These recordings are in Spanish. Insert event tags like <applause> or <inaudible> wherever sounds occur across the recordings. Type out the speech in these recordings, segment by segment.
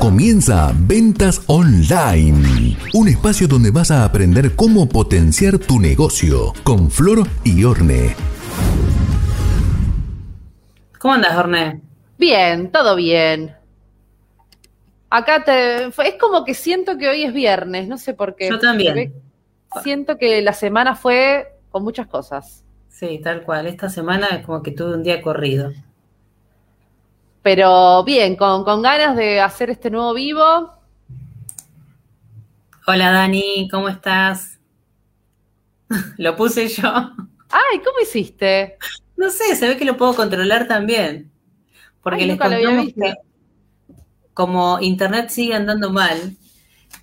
Comienza Ventas Online, un espacio donde vas a aprender cómo potenciar tu negocio con Flor y Orne. ¿Cómo andas, Orne? Bien, todo bien. Acá te, es como que siento que hoy es viernes, no sé por qué. Yo también. Siento que la semana fue con muchas cosas. Sí, tal cual. Esta semana es como que tuve un día corrido. Pero bien, con, ganas de hacer este nuevo vivo. Hola Dani, ¿cómo estás? <laughs> lo puse yo. Ay, ¿cómo hiciste? No sé, se ve que lo puedo controlar también. Porque les contamos que como internet sigue andando mal,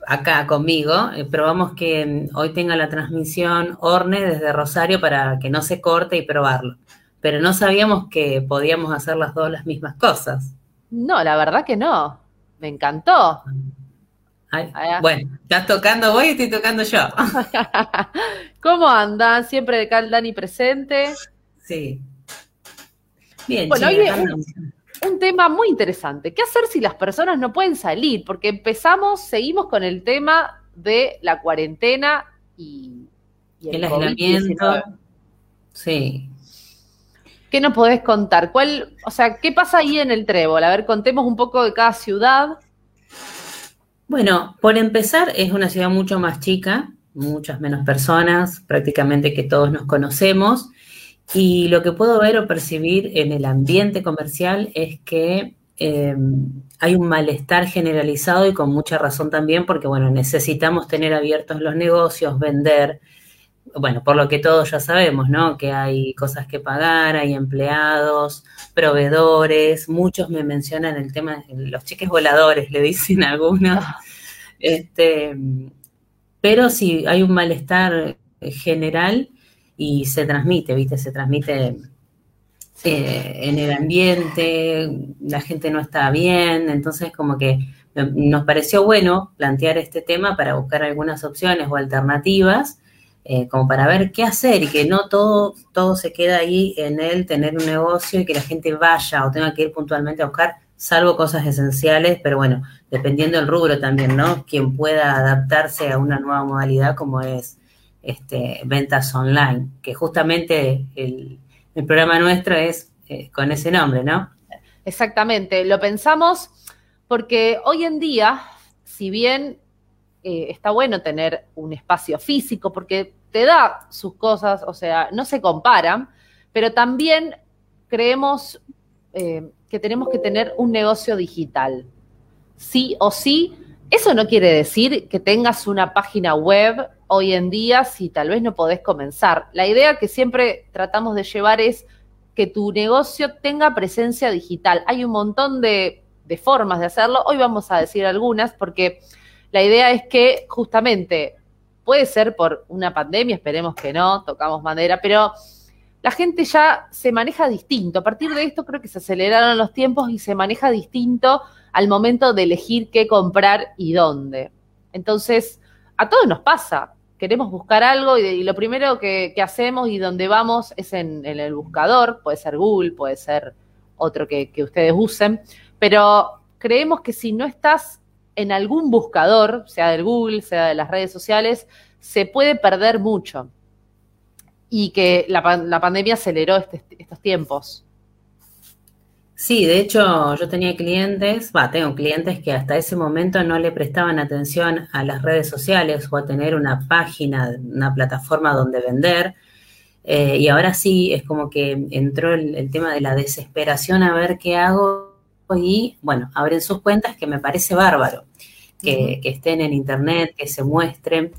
acá conmigo, eh, probamos que mm, hoy tenga la transmisión Orne desde Rosario para que no se corte y probarlo pero no sabíamos que podíamos hacer las dos las mismas cosas. No, la verdad que no. Me encantó. bueno, estás tocando vos y estoy tocando yo. <laughs> ¿Cómo andan? Siempre de Cal Dani presente. Sí. Bien, bueno, oye, un, tema muy interesante. ¿Qué hacer si las personas no pueden salir? Porque empezamos, seguimos con el tema de la cuarentena y, el, aislamiento. Sí. ¿Qué nos podés contar? ¿Cuál, o sea, qué pasa ahí en el Trébol? A ver, contemos un poco de cada ciudad. Bueno, por empezar, es una ciudad mucho más chica, muchas menos personas, prácticamente que todos nos conocemos. Y lo que puedo ver o percibir en el ambiente comercial es que eh, hay un malestar generalizado y con mucha razón también, porque bueno, necesitamos tener abiertos los negocios, vender, bueno, por lo que todos ya sabemos, ¿no? Que hay cosas que pagar, hay empleados, proveedores, muchos me mencionan el tema de los cheques voladores, le dicen <laughs> algunos. Este, pero sí, hay un malestar general y se transmite, ¿viste? Se transmite eh, en el ambiente, la gente no está bien, entonces como que nos pareció bueno plantear este tema para buscar algunas opciones o alternativas eh, como para ver qué hacer y que no todo, todo se queda ahí en él tener un negocio y que la gente vaya o tenga que ir puntualmente a buscar, salvo cosas esenciales, pero bueno, dependiendo del rubro también, ¿no? Quien pueda adaptarse a una nueva modalidad como es este, ventas online, que justamente el, programa nuestro es eh, con ese nombre, ¿no? Exactamente, lo pensamos porque hoy en día, si bien eh, está bueno tener un espacio físico porque te da sus cosas, o sea, no se comparan, pero también creemos eh, que tenemos que tener un negocio digital. Sí o sí, eso no quiere decir que tengas una página web hoy en día si tal vez no podés comenzar. La idea que siempre tratamos de llevar es que tu negocio tenga presencia digital. Hay un montón de, de formas de hacerlo. Hoy vamos a decir algunas porque la idea es que justamente puede ser por una pandemia, esperemos que no, tocamos madera, pero la gente ya se maneja distinto. A partir de esto creo que se aceleraron los tiempos y se maneja distinto al momento de elegir qué comprar y dónde. Entonces, a todos nos pasa. Queremos buscar algo y, lo primero que, hacemos y donde vamos es en, el buscador, puede ser Google, puede ser otro que ustedes usen, pero creemos que si no estás en algún buscador, sea del Google, sea de las redes sociales, se puede perder mucho. Y que la, pandemia aceleró este, estos tiempos. Sí, de hecho yo tenía clientes, va, tengo clientes que hasta ese momento no le prestaban atención a las redes sociales o a tener una página, una plataforma donde vender. Eh, y ahora sí es como que entró el, tema de la desesperación a ver qué hago y, bueno, abren sus cuentas, que me parece bárbaro, que, estén en Internet, que se muestren.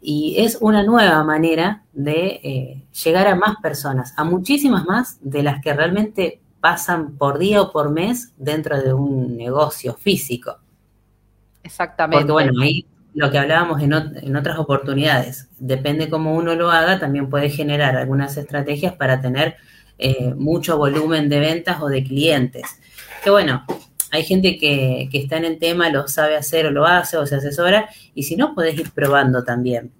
Y es una nueva manera de eh, llegar a más personas, a muchísimas más de las que realmente pasan por día o por mes dentro de un negocio físico. Exactamente. Porque bueno, ahí lo que hablábamos en, otras oportunidades, depende cómo uno lo haga, también puede generar algunas estrategias para tener eh, mucho volumen de ventas o de clientes que bueno, hay gente que, está en el tema, lo sabe hacer o lo hace o se asesora, y si no, podés ir probando también.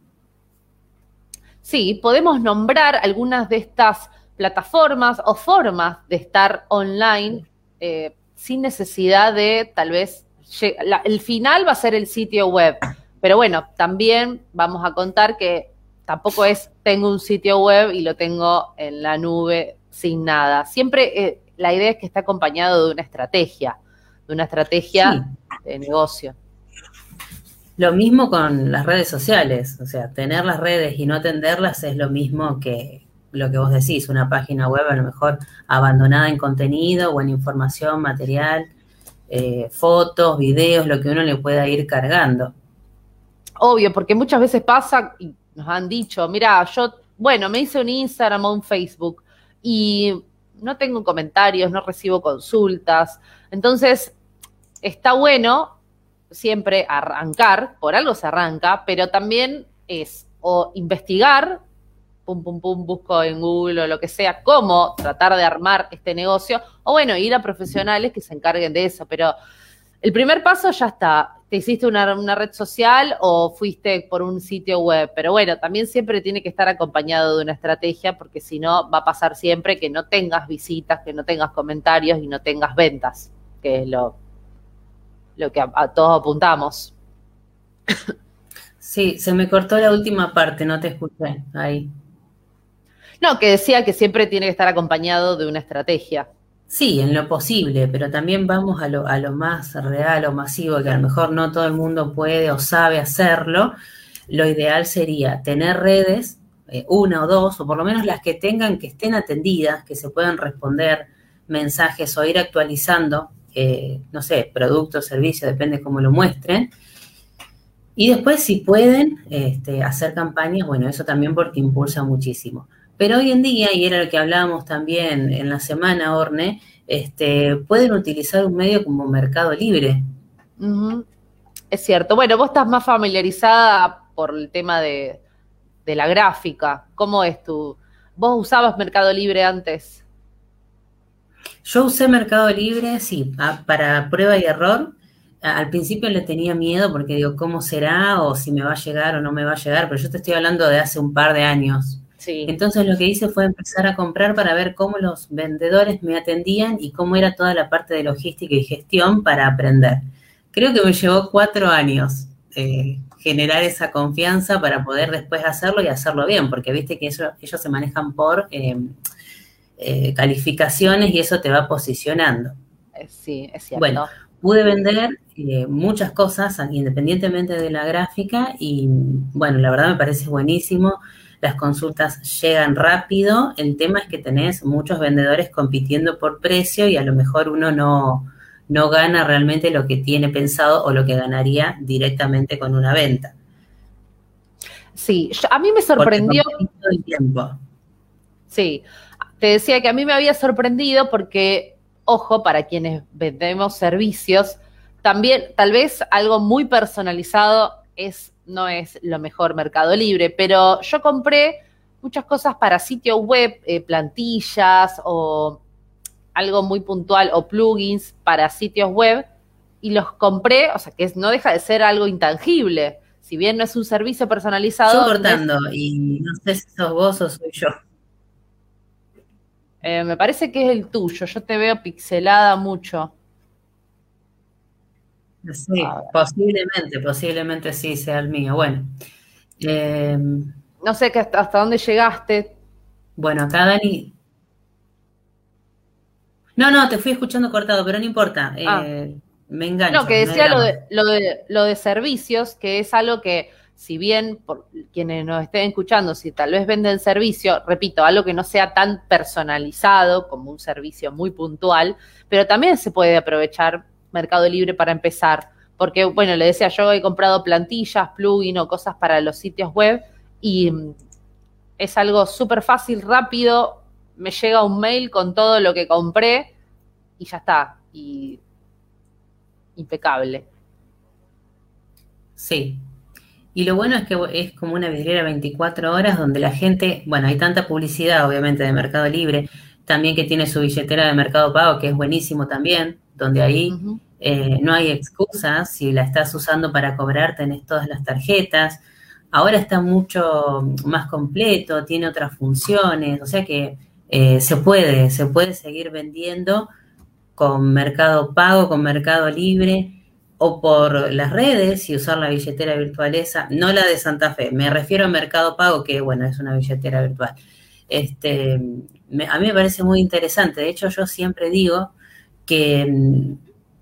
Sí, podemos nombrar algunas de estas plataformas o formas de estar online. Eh, sin necesidad de tal vez, el final va a ser el sitio web, pero bueno, también vamos a contar que tampoco es tengo un sitio web y lo tengo en la nube sin nada. Siempre eh, la idea es que esté acompañado de una estrategia, de una estrategia de negocio. Lo mismo con las redes sociales, o sea, tener las redes y no atenderlas es lo mismo que lo que vos decís, una página web a lo mejor abandonada en contenido o en información, material, eh, fotos, videos, lo que uno le pueda ir cargando. Obvio, porque muchas veces pasa, y nos han dicho, mira, yo, bueno, me hice un Instagram o un Facebook y no tengo comentarios, no recibo consultas. Entonces, está bueno siempre arrancar, por algo se arranca, pero también es o investigar, pum, pum, pum, busco en Google o lo que sea, cómo tratar de armar este negocio, o bueno, ir a profesionales que se encarguen de eso, pero el primer paso ya está. Te hiciste una, una, red social o fuiste por un sitio web, pero bueno, también siempre tiene que estar acompañado de una estrategia porque si no va a pasar siempre que no tengas visitas, que no tengas comentarios y no tengas ventas, que es lo, lo que a, todos apuntamos. Sí, se me cortó la última parte, no te escuché ahí. No, que decía que siempre tiene que estar acompañado de una estrategia. Sí, en lo posible, pero también vamos a lo, a lo más real o masivo, que a lo mejor no todo el mundo puede o sabe hacerlo. Lo ideal sería tener redes, eh, una o dos, o por lo menos las que tengan que estén atendidas, que se puedan responder mensajes o ir actualizando eh, no sé, productos, servicios, depende cómo lo muestren. Y después, si pueden este, hacer campañas, bueno, eso también porque impulsa muchísimo. Pero hoy en día, y era lo que hablábamos también en la semana, Orne, este, pueden utilizar un medio como Mercado Libre. Es cierto. Bueno, vos estás más familiarizada por el tema de, de la gráfica. ¿Cómo es tu...? ¿Vos usabas Mercado Libre antes? Yo usé Mercado Libre, sí, para prueba y error. Al principio le tenía miedo porque digo, ¿cómo será? O si me va a llegar o no me va a llegar, pero yo te estoy hablando de hace un par de años. Sí. Entonces lo que hice fue empezar a comprar para ver cómo los vendedores me atendían y cómo era toda la parte de logística y gestión para aprender. Creo que me llevó cuatro años eh, generar esa confianza para poder después hacerlo y hacerlo bien, porque viste que ellos, ellos se manejan por eh, eh, calificaciones y eso te va posicionando. Eh, sí, es cierto. Bueno, pude vender eh, muchas cosas independientemente de la gráfica y bueno, la verdad me parece buenísimo. Las consultas llegan rápido. El tema es que tenés muchos vendedores compitiendo por precio y a lo mejor uno no, no gana realmente lo que tiene pensado o lo que ganaría directamente con una venta. Sí, a mí me sorprendió. El tiempo. Sí, te decía que a mí me había sorprendido porque, ojo, para quienes vendemos servicios, también tal vez algo muy personalizado es, no es lo mejor Mercado Libre, pero yo compré muchas cosas para sitio web, eh, plantillas o algo muy puntual o plugins para sitios web y los compré, o sea que no deja de ser algo intangible. Si bien no es un servicio personalizado. Yo cortando, y no sé si sos vos o soy yo. Eh, me parece que es el tuyo. Yo te veo pixelada mucho. Sí, posiblemente, posiblemente sí sea el mío. Bueno. Em, no sé hasta dónde llegaste. Bueno, acá Dani. No, no, te fui escuchando cortado, pero no importa. Ah. Eh, me engancho. No, que decía lo, de, lo, de, lo de servicios, que es algo que si bien por quienes nos estén escuchando, si tal vez venden servicio, repito, algo que no sea tan personalizado como un servicio muy puntual, pero también se puede aprovechar Mercado Libre para empezar. Porque, bueno, le decía, yo he comprado plantillas, plugin o cosas para los sitios web y mm, es algo súper fácil, rápido, me llega un mail con todo lo que compré y ya está. Y impecable. Sí, y lo bueno es que es como una vidriera 24 horas donde la gente, bueno, hay tanta publicidad obviamente de Mercado Libre, también que tiene su billetera de Mercado Pago, que es buenísimo también, donde ahí eh, no hay excusas, si la estás usando para cobrar tenés todas las tarjetas. Ahora está mucho más completo, tiene otras funciones, o sea que eh, se puede, se puede seguir vendiendo con Mercado Pago, con Mercado Libre o por las redes y usar la billetera virtual esa, no la de Santa Fe, me refiero a Mercado Pago, que bueno, es una billetera virtual. Este, a mí me parece muy interesante, de hecho yo siempre digo que mm,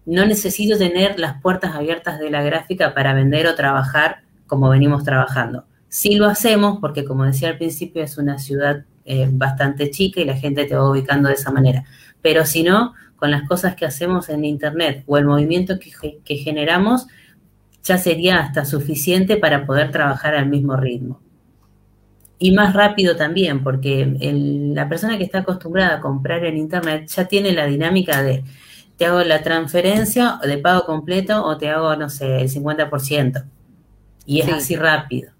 no necesito tener las puertas abiertas de la gráfica para vender o trabajar como venimos trabajando. Sí lo hacemos porque, como decía al principio, es una ciudad eh, bastante chica y la gente te va ubicando de esa manera. Pero si no, con las cosas que hacemos en Internet o el movimiento que, generamos, ya sería hasta suficiente para poder trabajar al mismo ritmo. Y más rápido también, porque la persona que está acostumbrada a comprar en Internet ya tiene la dinámica de te hago la transferencia de pago completo o te hago, no sé, el 50%. Y es así rápido.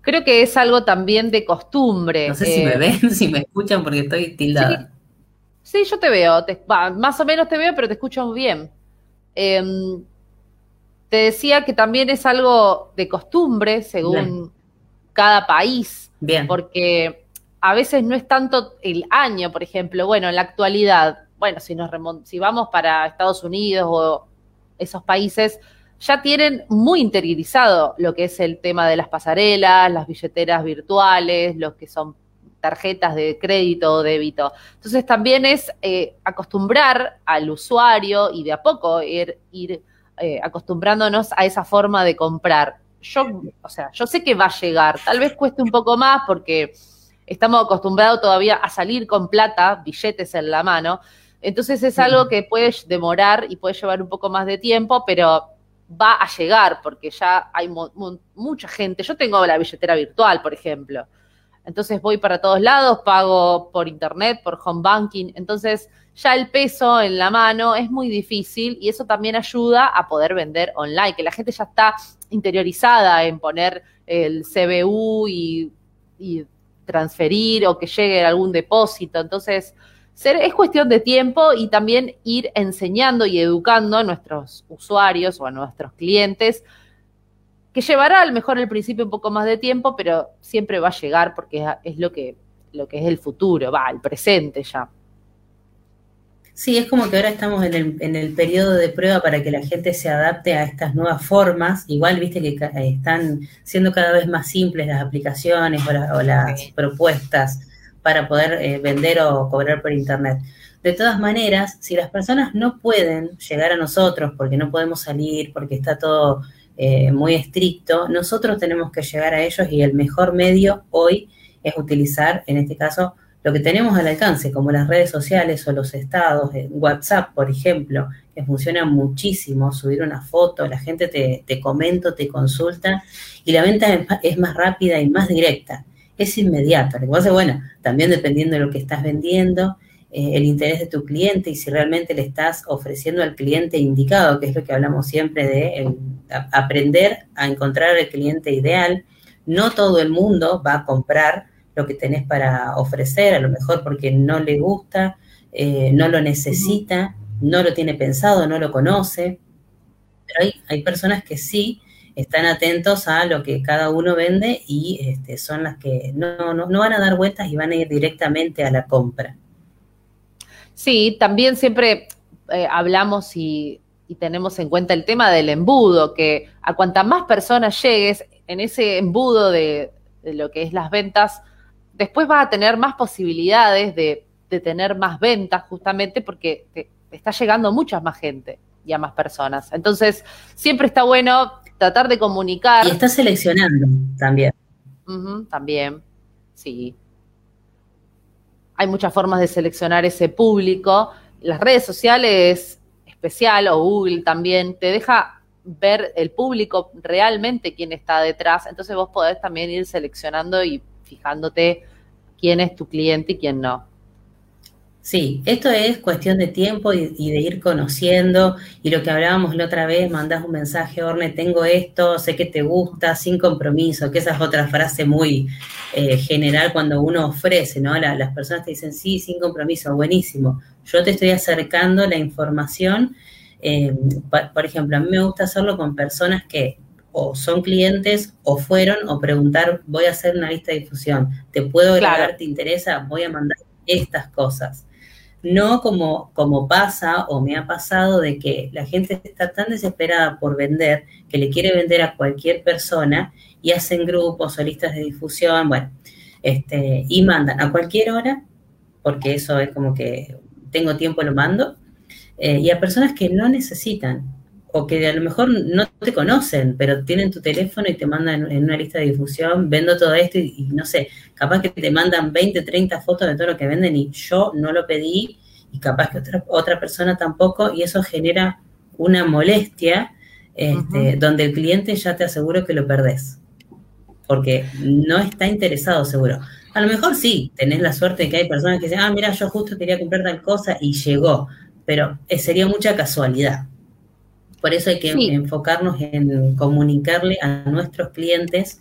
Creo que es algo también de costumbre. No sé si me eh, ven, <laughs> si me escuchan, porque estoy tildada. Sí, yo te veo, más o menos te veo, pero te escucho muy bien. Em, te decía que también es algo de costumbre según cada país. Bien. Porque a veces no es tanto el año, por ejemplo. Bueno, en la actualidad, bueno, si, nos si vamos para Estados Unidos o esos países, ya tienen muy interiorizado lo que es el tema de las pasarelas, las billeteras virtuales, lo que son tarjetas de crédito o débito. Entonces también es eh, acostumbrar al usuario y de a poco ir, ir eh, acostumbrándonos a esa forma de comprar. Yo, o sea, yo sé que va a llegar, tal vez cueste un poco más porque estamos acostumbrados todavía a salir con plata, billetes en la mano. Entonces es algo que puede demorar y puede llevar un poco más de tiempo, pero va a llegar porque ya hay mucha gente. Yo tengo la billetera virtual, por ejemplo. Entonces voy para todos lados, pago por internet, por home banking. Entonces ya el peso en la mano es muy difícil y eso también ayuda a poder vender online, que la gente ya está interiorizada en poner el CBU y, transferir o que llegue algún depósito. Entonces, es cuestión de tiempo y también ir enseñando y educando a nuestros usuarios o a nuestros clientes que llevará a lo mejor al principio un poco más de tiempo, pero siempre va a llegar porque es lo que, lo que es el futuro, va, el presente ya. Sí, es como que ahora estamos en el, en el periodo de prueba para que la gente se adapte a estas nuevas formas. Igual, viste que están siendo cada vez más simples las aplicaciones o, las propuestas para poder eh, vender o cobrar por Internet. De todas maneras, si las personas no pueden llegar a nosotros porque no podemos salir, porque está todo eh, muy estricto, nosotros tenemos que llegar a ellos y el mejor medio hoy es utilizar, en este caso, lo que tenemos al alcance, como las redes sociales o los estados, WhatsApp, por ejemplo, que funciona muchísimo, subir una foto, la gente te, te comenta, te consulta, y la venta es más rápida y más directa, es inmediata. Lo que pasa bueno, también dependiendo de lo que estás vendiendo, eh, el interés de tu cliente y si realmente le estás ofreciendo al cliente indicado, que es lo que hablamos siempre de aprender a encontrar el cliente ideal. No todo el mundo va a comprar lo que tenés para ofrecer, a lo mejor porque no le gusta, eh, no lo necesita, no lo tiene pensado, no lo conoce. Pero hay, hay personas que sí están atentos a lo que cada uno vende y este, son las que no, no, no van a dar vueltas y van a ir directamente a la compra. Sí, también siempre eh, hablamos y, tenemos en cuenta el tema del embudo, que a cuanta más personas llegues en ese embudo de, lo que es las ventas, después vas a tener más posibilidades de, tener más ventas justamente porque te, está llegando mucha más gente y a más personas. Entonces, siempre está bueno tratar de comunicar. Y está seleccionando también. también, sí hay muchas formas de seleccionar ese público. Las redes sociales, especial, o Google también, te deja ver el público realmente quién está detrás. Entonces vos podés también ir seleccionando y fijándote quién es tu cliente y quién no. Sí, esto es cuestión de tiempo y, de ir conociendo. Y lo que hablábamos la otra vez, mandás un mensaje, Orne, tengo esto, sé que te gusta, sin compromiso, que esa es otra frase muy eh, general cuando uno ofrece, ¿no? las personas te dicen, sí, sin compromiso, buenísimo. Yo te estoy acercando la información. Eh, por, ejemplo, a mí me gusta hacerlo con personas que o son clientes o fueron o preguntar, voy a hacer una lista de difusión, ¿te puedo agregar? ¿Te interesa? Voy a mandar estas cosas. No como, como pasa o me ha pasado de que la gente está tan desesperada por vender que le quiere vender a cualquier persona y hacen grupos o listas de difusión, bueno, este, y mandan a cualquier hora, porque eso es como que tengo tiempo, lo mando, eh, y a personas que no necesitan o que a lo mejor no te conocen, pero tienen tu teléfono y te mandan en una lista de difusión, vendo todo esto y, no sé, capaz que te mandan 20, 30 fotos de todo lo que venden y yo no lo pedí y capaz que otra, otra persona tampoco y eso genera una molestia este, donde el cliente ya te aseguro que lo perdés, porque no está interesado seguro. A lo mejor sí, tenés la suerte de que hay personas que dicen, ah, mira, yo justo quería comprar tal cosa y llegó, pero eh, sería mucha casualidad. Por eso hay que enfocarnos en comunicarle a nuestros clientes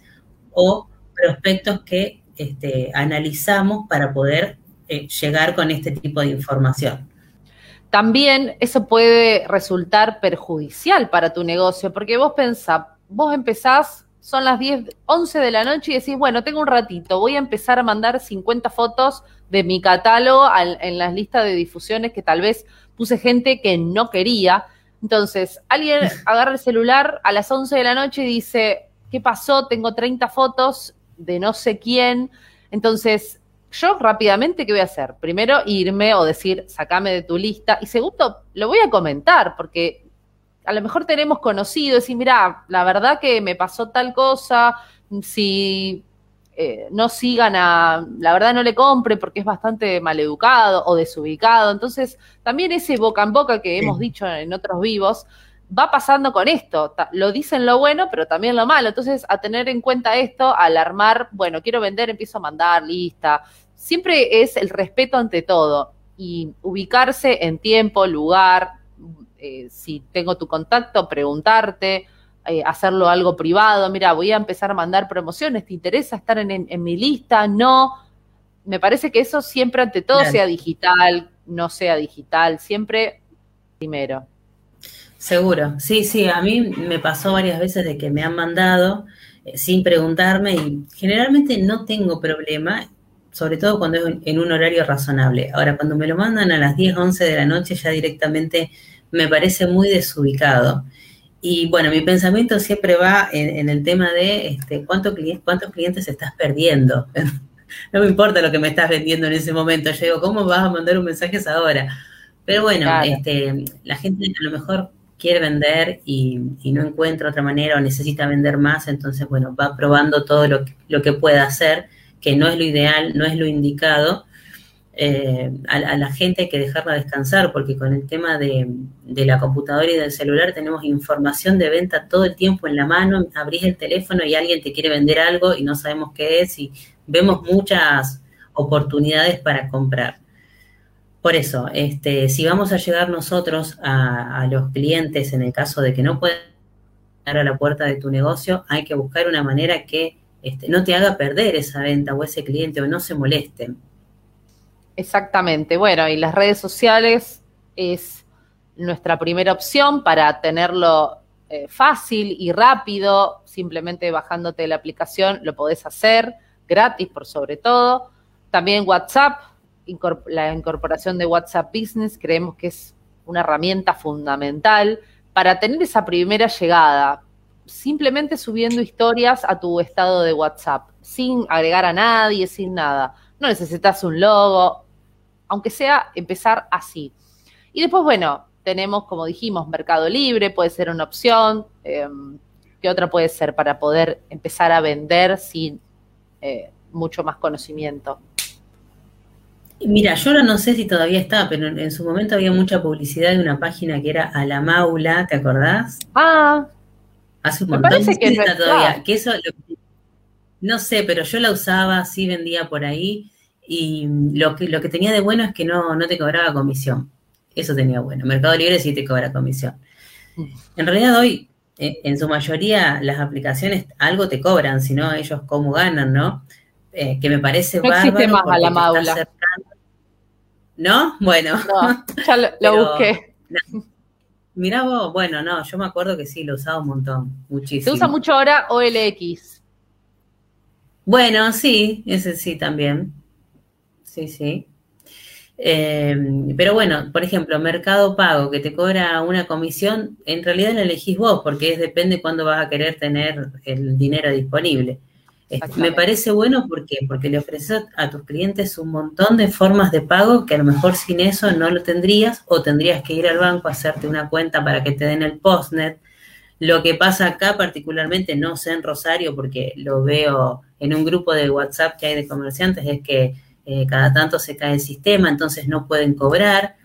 o prospectos que este, analizamos para poder eh, llegar con este tipo de información. También eso puede resultar perjudicial para tu negocio, porque vos pensás, vos empezás, son las 10, 11 de la noche y decís, bueno, tengo un ratito, voy a empezar a mandar 50 fotos de mi catálogo en las listas de difusiones que tal vez puse gente que no quería entonces, alguien agarra el celular a las 11 de la noche y dice, ¿qué pasó? Tengo 30 fotos de no sé quién. Entonces, yo rápidamente, ¿qué voy a hacer? Primero, irme o decir, sacame de tu lista. Y segundo, lo voy a comentar, porque a lo mejor tenemos conocido, decir, mira, la verdad que me pasó tal cosa, si eh, no sigan a, la verdad no le compre porque es bastante maleducado o desubicado. Entonces, también ese boca en boca que hemos dicho en otros vivos, va pasando con esto. Lo dicen lo bueno, pero también lo malo. Entonces, a tener en cuenta esto, al armar, bueno, quiero vender, empiezo a mandar lista. Siempre es el respeto ante todo y ubicarse en tiempo, lugar, eh, si tengo tu contacto, preguntarte eh, hacerlo algo privado, mira, voy a empezar a mandar promociones, ¿te interesa estar en, mi lista? No. Me parece que eso siempre ante todo sea digital, no sea digital, siempre primero. Seguro, sí, sí, a mí me pasó varias veces de que me han mandado eh, sin preguntarme y generalmente no tengo problema, sobre todo cuando es en un horario razonable. Ahora, cuando me lo mandan a las 10, 11 de la noche ya directamente me parece muy desubicado. Y bueno, mi pensamiento siempre va en, el tema de este, ¿cuánto, cuántos clientes estás perdiendo. <laughs> no me importa lo que me estás vendiendo en ese momento. Yo digo, ¿cómo vas a mandar un mensaje ahora? Pero bueno, este, la gente a lo mejor quiere vender y, no encuentra otra manera o necesita vender más, entonces, bueno, va probando todo lo que, lo que pueda hacer, que no es lo ideal, no es lo indicado, eh, a, la gente hay que dejarla descansar, porque con el tema de, la computadora y del celular tenemos información de venta todo el tiempo en la mano, abrís el teléfono y alguien te quiere vender algo y no sabemos qué es y vemos muchas oportunidades para comprar. Por eso, este, si vamos a llegar nosotros a, los clientes en el caso de que no puedan a la puerta de tu negocio, hay que buscar una manera que este, no te haga perder esa venta o ese cliente o no se molesten. Exactamente. Bueno, y las redes sociales es nuestra primera opción para tenerlo eh, fácil y rápido. Simplemente bajándote la aplicación lo podés hacer, gratis por sobre todo. También WhatsApp, la incorporación de WhatsApp Business, creemos que es una herramienta fundamental para tener esa primera llegada. Simplemente subiendo historias a tu estado de WhatsApp, sin agregar a nadie, sin nada. No necesitas un logo, aunque sea empezar así. Y después, bueno, tenemos, como dijimos, Mercado Libre, puede ser una opción. Em, ¿Qué otra puede ser para poder empezar a vender sin eh, mucho más conocimiento? Mira, yo ahora no sé si todavía está, pero en, su momento había mucha publicidad de una página que era A la Maula, ¿te acordás? Ah. Hace un montón parece que todavía. Que eso no sé, pero yo la usaba, sí vendía por ahí y lo que, lo que tenía de bueno es que no, no te cobraba comisión. Eso tenía bueno. Mercado Libre sí te cobra comisión. En realidad hoy, eh, en su mayoría, las aplicaciones algo te cobran, si no, ellos cómo ganan, ¿no? Eh, que me parece no existe más a la maula. ¿No? Bueno. No, ya lo, busqué. Mirá vos, bueno, no, yo me acuerdo que sí, lo usaba un montón, muchísimo. Se usa mucho ahora OLX. Bueno, sí, ese sí también sí, sí. Eh, pero bueno, por ejemplo, Mercado Pago, que te cobra una comisión, en realidad la elegís vos, porque es, depende cuándo vas a querer tener el dinero disponible. Este, me parece bueno porque, porque le ofreces a tus clientes un montón de formas de pago que a lo mejor sin eso no lo tendrías o tendrías que ir al banco a hacerte una cuenta para que te den el postnet. Lo que pasa acá particularmente, no sé en Rosario porque lo veo en un grupo de WhatsApp que hay de comerciantes, es que eh, cada tanto se cae el sistema, entonces no pueden cobrar.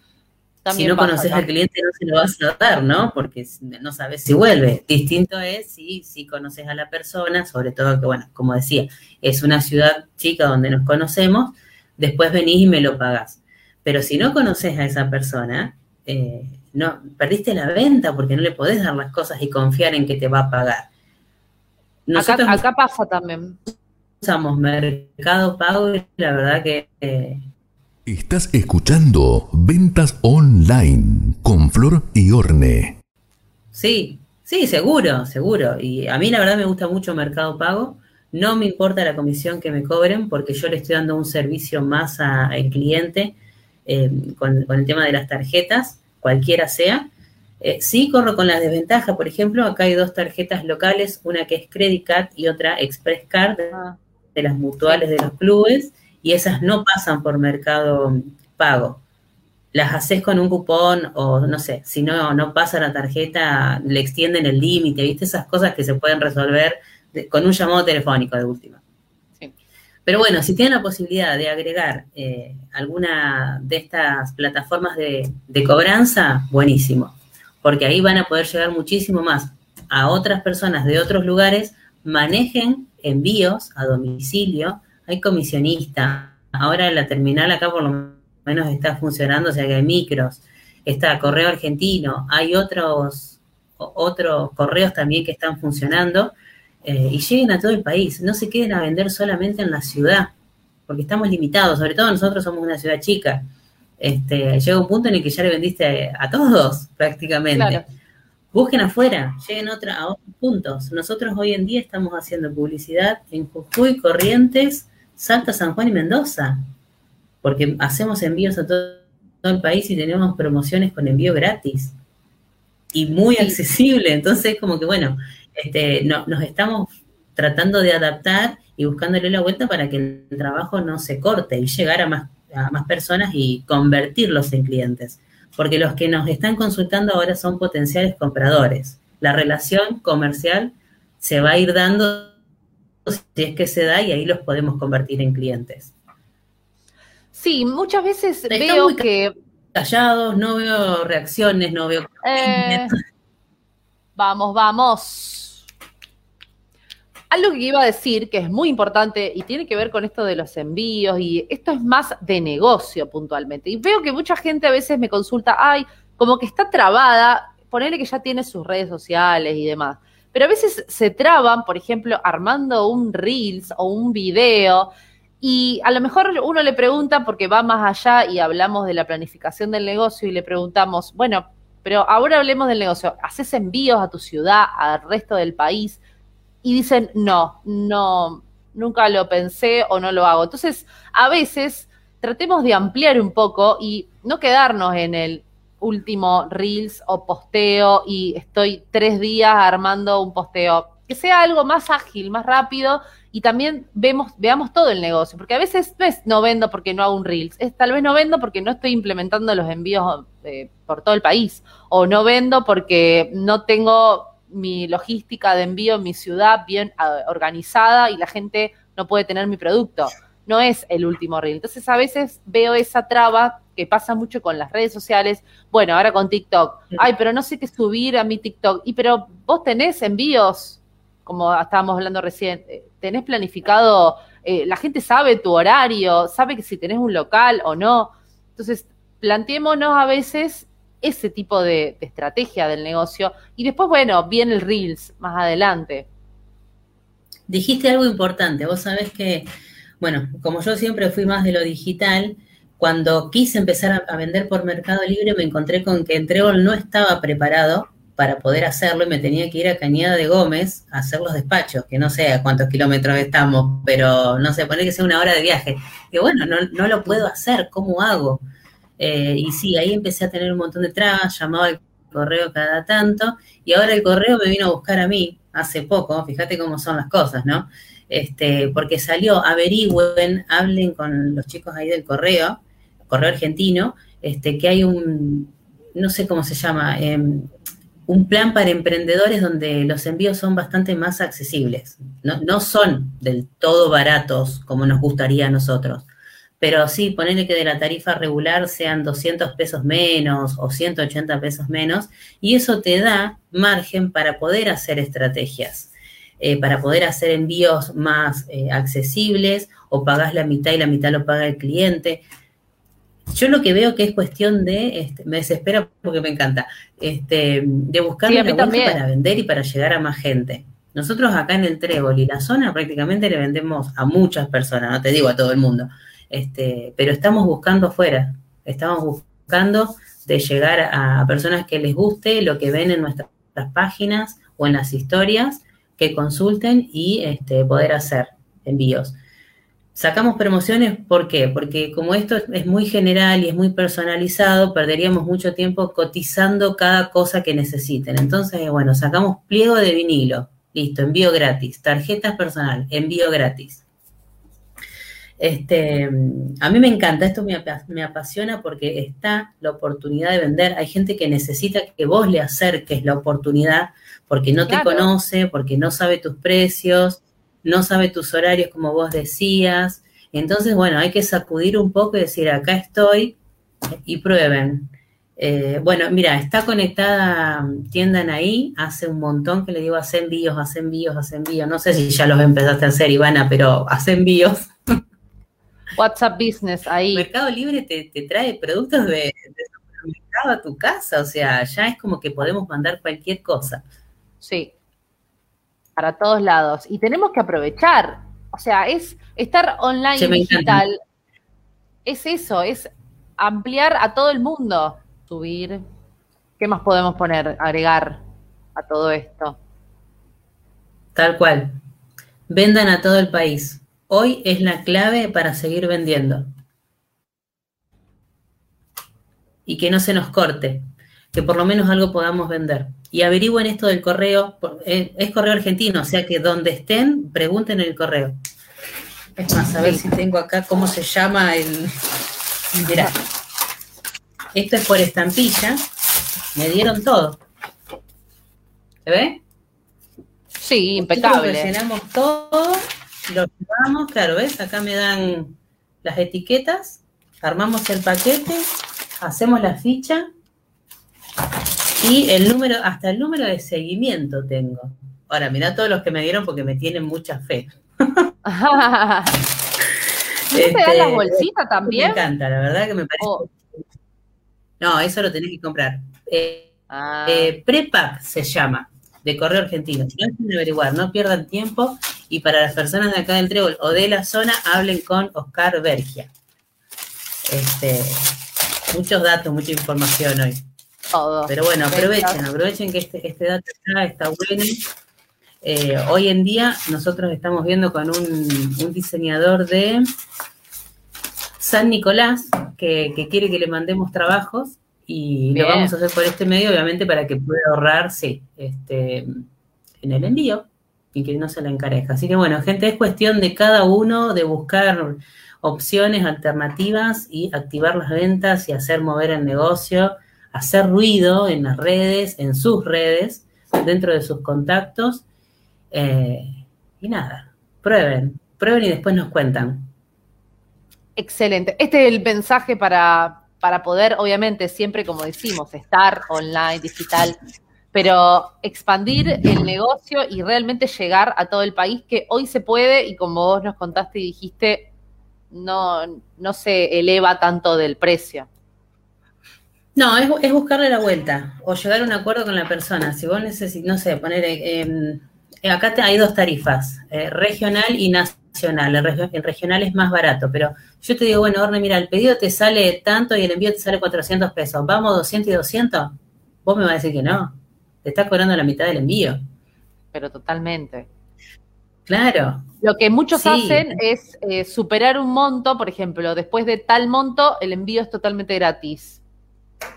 si no conoces al cliente no se lo vas a dar, ¿no? Porque no sabes si vuelve. Distinto es si, si conoces a la persona, sobre todo que, bueno, como decía, es una ciudad chica donde nos conocemos, después venís y me lo pagás. Pero si no conoces a esa persona, eh, no, perdiste la venta porque no le podés dar las cosas y confiar en que te va a pagar. acá pasa también usamos Mercado Pago y la verdad que... Eh, Estás escuchando Ventas Online con Flor y Orne. Sí, sí, seguro, seguro. Y a mí la verdad me gusta mucho Mercado Pago. No me importa la comisión que me cobren porque yo le estoy dando un servicio más al cliente eh, con, el tema de las tarjetas, cualquiera sea. Eh, sí corro con la desventaja, por ejemplo, acá hay dos tarjetas locales, una que es Credit Card y otra Express Card. Ah de las mutuales de los clubes y esas no pasan por mercado pago. Las haces con un cupón o no sé, si no, no pasa la tarjeta, le extienden el límite, ¿viste? Esas cosas que se pueden resolver con un llamado telefónico de última. Pero bueno, si tienen la posibilidad de agregar eh, alguna de estas plataformas de, de cobranza, buenísimo, porque ahí van a poder llegar muchísimo más a otras personas de otros lugares, manejen envíos a domicilio, hay comisionista. Ahora la terminal acá por lo menos está funcionando, o sea que hay micros. Está Correo Argentino, hay otros, otros correos también que están funcionando eh, y lleguen a todo el país. No se queden a vender solamente en la ciudad, porque estamos limitados, sobre todo nosotros somos una ciudad chica. Este, llega un punto en el que ya le vendiste a, todos prácticamente. Busquen afuera, lleguen otra, a otros puntos. Nosotros hoy en día estamos haciendo publicidad en Jujuy, Corrientes, Salta, San Juan y Mendoza, porque hacemos envíos a todo, el país y tenemos promociones con envío gratis y muy accesible. Entonces, como que bueno, este, nos estamos tratando de adaptar y buscándole la vuelta para que el trabajo no se corte y llegar a más, a más personas y convertirlos en clientes porque los que nos están consultando ahora son potenciales compradores. La relación comercial se va a ir dando si es que se da y ahí los podemos convertir en clientes. Sí, muchas veces veo que... Callados, no veo reacciones, no veo... Eh, vamos, vamos algo que iba a decir que es muy importante y tiene que ver con esto de los envíos y esto es más de negocio puntualmente. Y veo que mucha gente a veces me consulta, ay, como que está trabada, ponele que ya tiene sus redes sociales y demás. Pero a veces se traban, por ejemplo, armando un Reels o un video y a lo mejor uno le pregunta porque va más allá y hablamos de la planificación del negocio y le preguntamos, bueno, pero ahora hablemos del negocio, ¿haces envíos a tu ciudad, al resto del país? Y dicen, no, no, nunca lo pensé o no lo hago. Entonces, a veces tratemos de ampliar un poco y no quedarnos en el último reels o posteo y estoy tres días armando un posteo. Que sea algo más ágil, más rápido y también vemos, veamos todo el negocio, porque a veces no es no vendo porque no hago un reels, es tal vez no vendo porque no estoy implementando los envíos eh, por todo el país o no vendo porque no tengo mi logística de envío en mi ciudad bien ah, organizada y la gente no puede tener mi producto. No es el último reel. Entonces a veces veo esa traba que pasa mucho con las redes sociales. Bueno, ahora con TikTok. Ay, pero no sé qué subir a mi TikTok. Y pero vos tenés envíos, como estábamos hablando recién, eh, tenés planificado, eh, la gente sabe tu horario, sabe que si tenés un local o no. Entonces, planteémonos a veces ese tipo de, estrategia del negocio. Y después, bueno, viene el Reels más adelante. Dijiste algo importante. Vos sabés que, bueno, como yo siempre fui más de lo digital, cuando quise empezar a, vender por Mercado Libre me encontré con que Entrebol no estaba preparado para poder hacerlo y me tenía que ir a Cañada de Gómez a hacer los despachos, que no sé a cuántos kilómetros estamos, pero no sé, poner que sea una hora de viaje. Y bueno, no, no lo puedo hacer, ¿cómo hago? Eh, y sí, ahí empecé a tener un montón de trabas, llamaba al correo cada tanto, y ahora el correo me vino a buscar a mí hace poco, fíjate cómo son las cosas, ¿no? Este, porque salió, averigüen, hablen con los chicos ahí del correo, correo argentino, este, que hay un, no sé cómo se llama, em, un plan para emprendedores donde los envíos son bastante más accesibles. No, no, son del todo baratos como nos gustaría a nosotros, pero sí, ponerle que de la tarifa regular sean 200 pesos menos o 180 pesos menos, y eso te da margen para poder hacer estrategias, eh, para poder hacer envíos más eh, accesibles o pagás la mitad y la mitad lo paga el cliente. Yo lo que veo que es cuestión de, este, me desespera porque me encanta, este, de buscar sí, una para vender y para llegar a más gente. Nosotros acá en el Trébol y la zona prácticamente le vendemos a muchas personas, no te digo a todo el mundo, este, pero estamos buscando afuera, estamos buscando de llegar a personas que les guste lo que ven en nuestras páginas o en las historias, que consulten y este, poder hacer envíos. Sacamos promociones, ¿por qué? Porque como esto es muy general y es muy personalizado, perderíamos mucho tiempo cotizando cada cosa que necesiten. Entonces, bueno, sacamos pliego de vinilo, listo, envío gratis, tarjetas personal, envío gratis. Este, a mí me encanta, esto me, me, apasiona porque está la oportunidad de vender. Hay gente que necesita que vos le acerques la oportunidad porque no te conoce, porque no sabe tus precios, no sabe tus horarios como vos decías. Entonces, bueno, hay que sacudir un poco y decir, acá estoy y prueben. Eh, bueno, mira, está conectada Tiendan ahí, hace un montón que le digo, hace envíos, hace envíos, hace envíos. No sé si ya los empezaste a hacer, Ivana, pero hace envíos. WhatsApp Business ahí. Mercado Libre te, trae productos de, de supermercado a tu casa, o sea, ya es como que podemos mandar cualquier cosa. Sí, para todos lados. Y tenemos que aprovechar. O sea, es estar online digital. Es eso, es ampliar a todo el mundo. Subir. ¿Qué más podemos poner, agregar a todo esto? Tal cual. Vendan a todo el país. Hoy es la clave para seguir vendiendo. Y que no se nos corte, que por lo menos algo podamos vender y averigüen esto del correo. Eh, es correo argentino, o sea que donde estén, pregunten el correo. Es más, a ver si tengo acá cómo se llama el. Mirá. Esto es por estampilla. Me dieron todo. ¿Se ve? Sí, impecable. Lo llenamos todo, lo llevamos, claro, ¿ves? Acá me dan las etiquetas, armamos el paquete, hacemos la ficha y el número, hasta el número de seguimiento tengo. Ahora, mira todos los que me dieron porque me tienen mucha fe. ¿No te dan la bolsita también? Me encanta, la verdad que me parece. Oh. No, eso lo tenés que comprar. Eh, ah. eh, Prepack se llama, de Correo Argentino. No averiguar, no pierdan tiempo. Y para las personas de acá del Trébol o de la zona, hablen con Oscar Bergia. Este, muchos datos, mucha información hoy. Pero bueno, aprovechen, aprovechen que este, este dato está bueno. Eh, hoy en día nosotros estamos viendo con un, diseñador de San Nicolás que, quiere que le mandemos trabajos y lo vamos a hacer por este medio, obviamente, para que pueda ahorrar, sí, este, en el envío y que no se la encareja. Así que bueno, gente, es cuestión de cada uno de buscar opciones alternativas y activar las ventas y hacer mover el negocio hacer ruido en las redes, en sus redes, dentro de sus contactos. Eh, y nada, prueben, prueben y después nos cuentan. Excelente. Este es el mensaje para, para poder, obviamente, siempre como decimos, estar online, digital, pero expandir el negocio y realmente llegar a todo el país que hoy se puede y como vos nos contaste y dijiste, no, no se eleva tanto del precio. No, es, buscarle la vuelta o llegar a un acuerdo con la persona. Si vos necesitas, no sé, poner, eh, acá hay dos tarifas, eh, regional y nacional. El, regional es más barato, pero yo te digo, bueno, Orne, mira, el pedido te sale tanto y el envío te sale 400 pesos. ¿Vamos 200 y 200? Vos me vas a decir que no. Te estás cobrando la mitad del envío. Pero totalmente. Claro. Lo que muchos Sí. hacen es eh, superar un monto, por ejemplo, después de tal monto, el envío es totalmente gratis.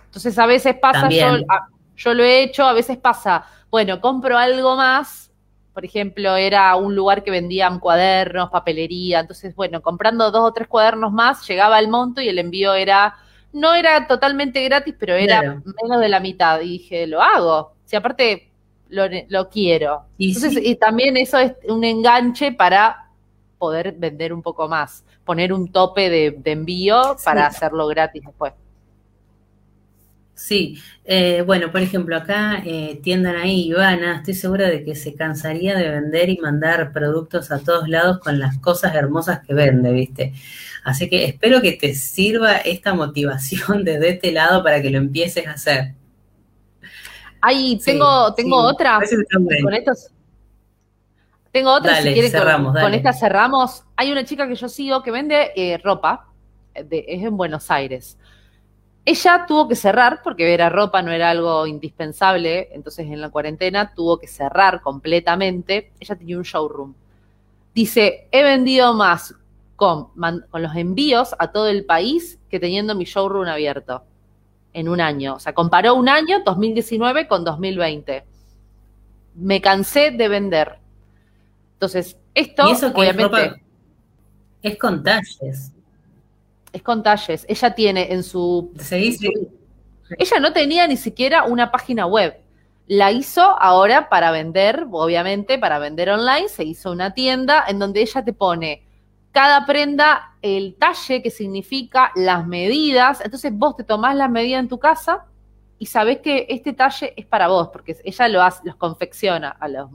Entonces, a veces pasa, yo, También. a- yo lo he hecho, a veces pasa, bueno, compro algo más, por ejemplo, era un lugar que vendían cuadernos, papelería, entonces, bueno, comprando dos o tres cuadernos más, llegaba el monto y el envío era, no era totalmente gratis, pero era Claro. menos de la mitad. Y dije, lo hago. Si aparte lo, lo quiero. Y Entonces, sí. y también eso es un enganche para poder vender un poco más, poner un tope de, de envío Sí. para hacerlo gratis después. Sí, eh, bueno, por ejemplo, acá eh, tiendan ahí Ivana, estoy segura de que se cansaría de vender y mandar productos a todos lados con las cosas hermosas que vende, ¿viste? Así que espero que te sirva esta motivación desde este lado para que lo empieces a hacer. Ahí Sí, tengo, tengo sí, otra. Con estos. Tengo otra, Dale, si quieren, cerramos, con, esta cerramos. Hay una chica que yo sigo que vende eh, ropa, eh, de- es en Buenos Aires. Ella tuvo que cerrar porque era ropa, no era algo indispensable, entonces en la cuarentena tuvo que cerrar completamente. Ella tenía un showroom. Dice, he vendido más con, man- con los envíos a todo el país que teniendo mi showroom abierto en un año. O sea, comparó un año, 2019, con 2020. Me cansé de vender. Entonces, esto Y eso que es obviamente ropa, es con talles. Es con talles. Ella tiene en su, en su- Ella no tenía ni siquiera una página web. La hizo ahora para vender, obviamente, para vender online. Se hizo una tienda en donde ella te pone cada prenda, el talle, que significa las medidas. Entonces vos te tomás la medida en tu casa y sabés que este talle es para vos, porque ella lo hace, los confecciona a, los,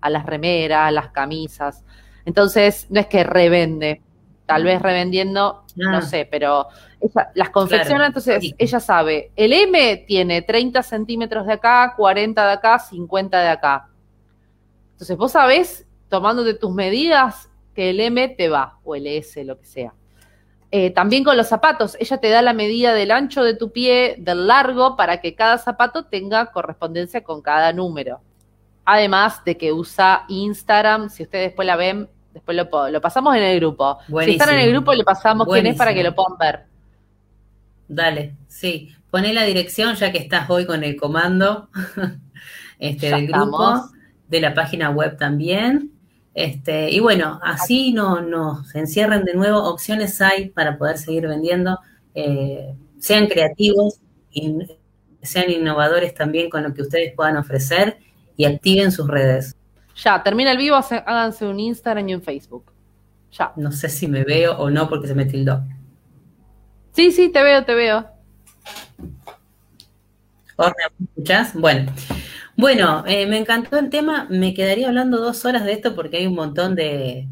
a las remeras, a las camisas. Entonces, no es que revende, tal vez revendiendo, no Ah. sé, pero ella las confecciona, Claro, entonces sí. ella sabe, el M tiene 30 centímetros de acá, 40 de acá, 50 de acá. Entonces vos sabés, tomándote tus medidas, que el M te va, o el S, lo que sea. Eh, también con los zapatos, ella te da la medida del ancho de tu pie, del largo, para que cada zapato tenga correspondencia con cada número. Además de que usa Instagram, si ustedes después la ven, después lo, pasamos en el grupo. Si están en el grupo, le pasamos quién es para que lo puedan ver. Dale, sí. Poné la dirección ya que estás hoy con el comando <laughs> este, Ya del grupo, estamos. de la página web también. Este, y bueno, así no, no se encierren de nuevo. Opciones hay para poder seguir vendiendo. Eh, sean creativos y sean innovadores también con lo que ustedes puedan ofrecer y activen sus redes. Ya, termina el vivo, háganse un Instagram y un Facebook. Ya. No sé si me veo o no porque se me tildó. Sí, sí, te veo, te veo. ¿me escuchás? Bueno, bueno eh, me encantó el tema. Me quedaría hablando dos horas de esto porque hay un montón de,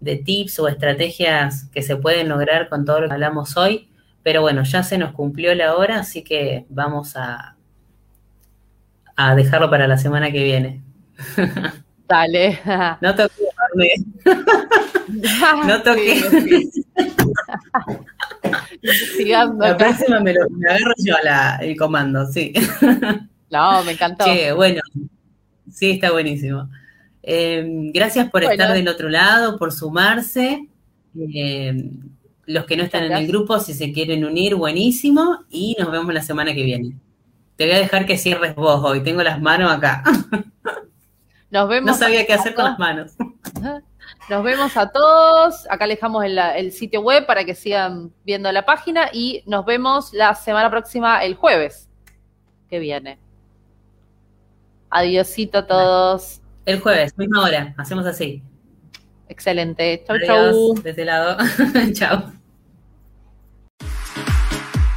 de tips o estrategias que se pueden lograr con todo lo que hablamos hoy. Pero bueno, ya se nos cumplió la hora, así que vamos a, a dejarlo para la semana que viene. Dale. No toqué, <laughs> no toqué. La próxima me, lo, me agarro yo la- el comando, sí. No, me encantó. Che, bueno, sí, está buenísimo. Eh, gracias por Bueno. estar del otro lado, por sumarse. Eh, los que no están en el grupo, si se quieren unir, buenísimo. Y nos vemos la semana que viene. Te voy a dejar que cierres vos hoy. Tengo las manos acá. <laughs> Nos vemos. No sabía qué hacer con las manos. Nos vemos a todos. Acá les dejamos el, el sitio web para que sigan viendo la página y nos vemos la semana próxima, el jueves que viene. Adiosito a todos. El jueves, misma hora. Hacemos así. Excelente. Chau, Adiós, chau. de este lado. <laughs> Chao.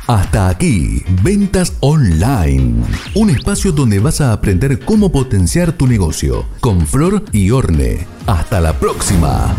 Hasta aquí, Ventas Online, un espacio donde vas a aprender cómo potenciar tu negocio con Flor y Orne. Hasta la próxima.